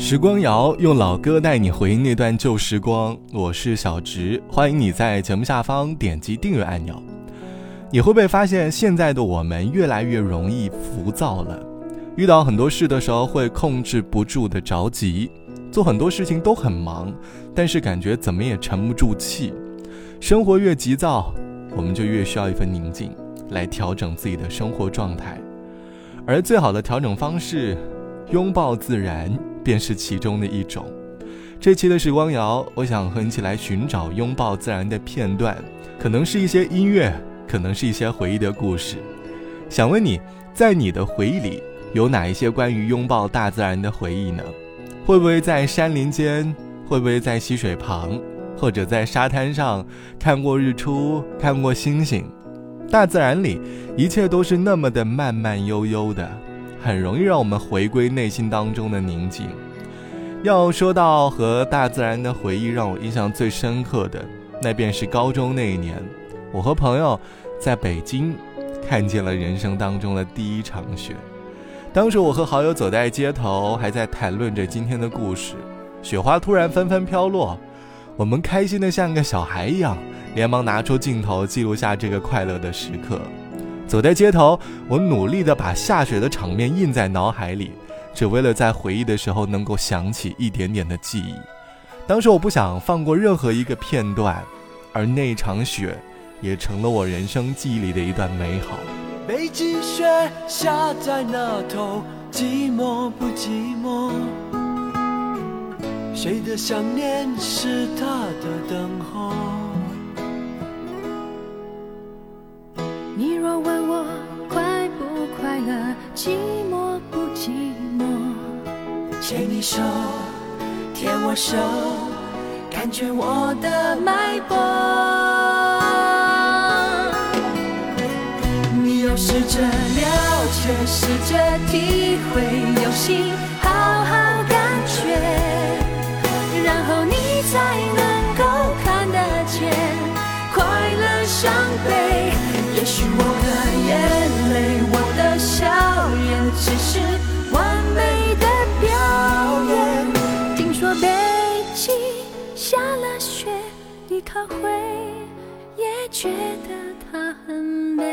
时光谣用老歌带你回忆那段旧时光，我是小植，欢迎你在节目下方点击订阅按钮。你会不会发现现在的我们越来越容易浮躁了？遇到很多事的时候会控制不住的着急，做很多事情都很忙，但是感觉怎么也沉不住气。生活越急躁，我们就越需要一份宁静来调整自己的生活状态，而最好的调整方式，拥抱自然。便是其中的一种。这期的时光谣，我想和你一起来寻找拥抱自然的片段，可能是一些音乐，可能是一些回忆的故事。想问你，在你的回忆里，有哪一些关于拥抱大自然的回忆呢？会不会在山林间？会不会在溪水旁？或者在沙滩上看过日出，看过星星？大自然里，一切都是那么的慢慢悠悠的。很容易让我们回归内心当中的宁静。要说到和大自然的回忆，让我印象最深刻的，那便是高中那一年，我和朋友在北京看见了人生当中的第一场雪。当时我和好友走在街头，还在谈论着今天的故事，雪花突然纷纷飘落，我们开心的像个小孩一样，连忙拿出镜头记录下这个快乐的时刻。走在街头，我努力地把下雪的场面印在脑海里，只为了在回忆的时候能够想起一点点的记忆。当时我不想放过任何一个片段，而那场雪也成了我人生记忆里的一段美好。北极雪下在那头，寂寞不寂寞？谁的想念是他的等候？你若问我快不快乐寂寞不寂寞？牵你手，牵我手，感觉我的脉搏。你要试着了解，试着体会，用心好好感觉，然后你才能够看得见快乐伤悲。也许我的眼泪，我的笑颜。只是完美的表演。听说北京下了雪，你可会也觉得它很美？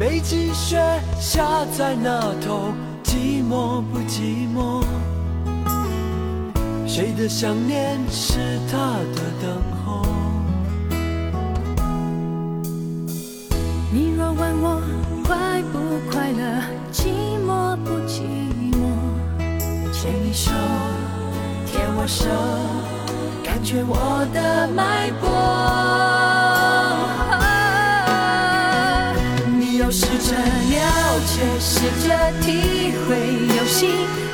北极雪下在那头，寂寞不寂寞？谁的想念是他的等候？你若问我快不快乐，寂寞不寂寞？牵你手，牵我手，感觉我的脉搏。你会有幸。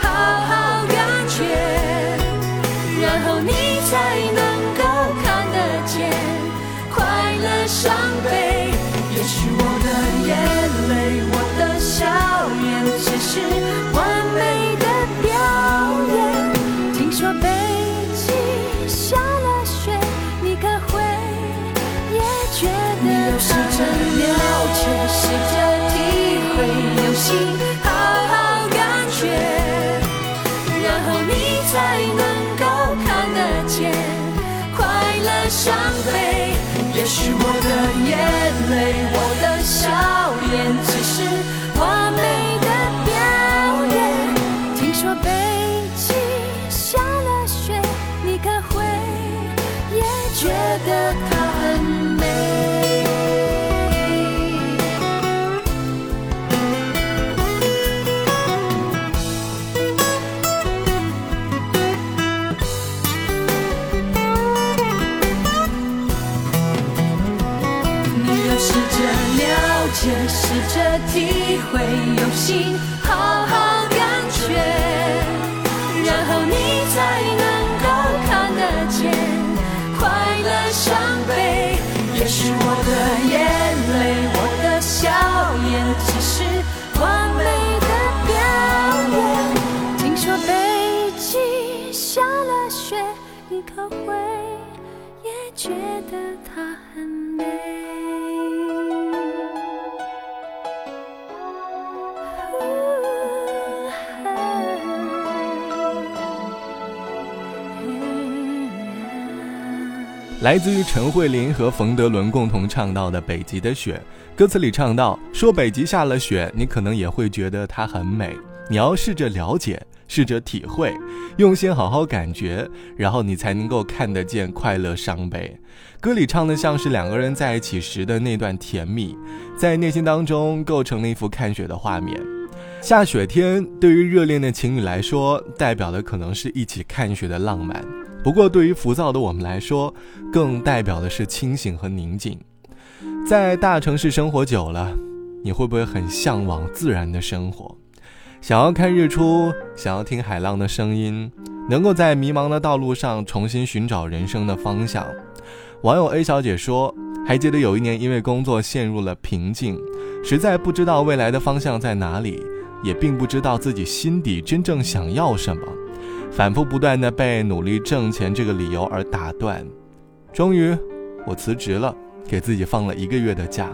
试着体会，用心好好感觉，然后你才能够看得见快乐伤悲。也是我的来自于陈慧琳和冯德伦共同唱到的《北极的雪》，歌词里唱到：“说北极下了雪，你可能也会觉得它很美。你要试着了解，试着体会，用心好好感觉，然后你才能够看得见快乐伤悲。”歌里唱的像是两个人在一起时的那段甜蜜，在内心当中构成了一幅看雪的画面。下雪天对于热恋的情侣来说，代表的可能是一起看雪的浪漫。不过，对于浮躁的我们来说，更代表的是清醒和宁静。在大城市生活久了，你会不会很向往自然的生活？想要看日出，想要听海浪的声音，能够在迷茫的道路上重新寻找人生的方向。网友 A 小姐说：“还记得有一年，因为工作陷入了瓶颈，实在不知道未来的方向在哪里，也并不知道自己心底真正想要什么。”反复不断的被努力挣钱这个理由而打断，终于，我辞职了，给自己放了一个月的假，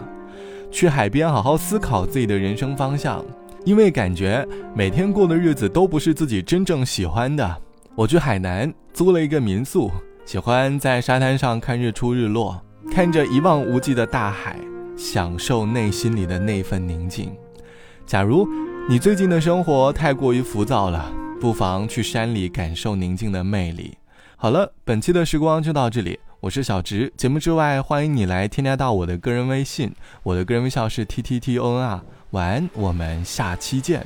去海边好好思考自己的人生方向。因为感觉每天过的日子都不是自己真正喜欢的，我去海南租了一个民宿，喜欢在沙滩上看日出日落，看着一望无际的大海，享受内心里的那份宁静。假如你最近的生活太过于浮躁了。不妨去山里感受宁静的魅力。好了，本期的时光就到这里，我是小直。节目之外，欢迎你来添加到我的个人微信，我的个人微笑是 t t t o n r。晚安，我们下期见。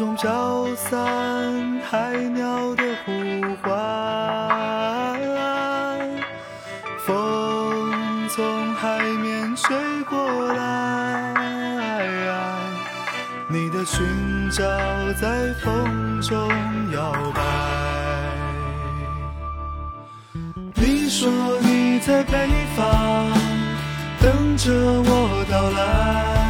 中飘散海鸟的呼唤。风从海面吹过来，你的裙角在风中摇摆。你说你在北方。等着我到来，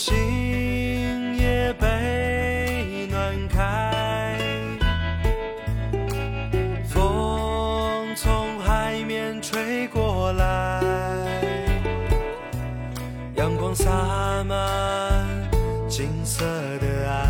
心也被暖开，风从海面吹过来，阳光洒满金色的爱。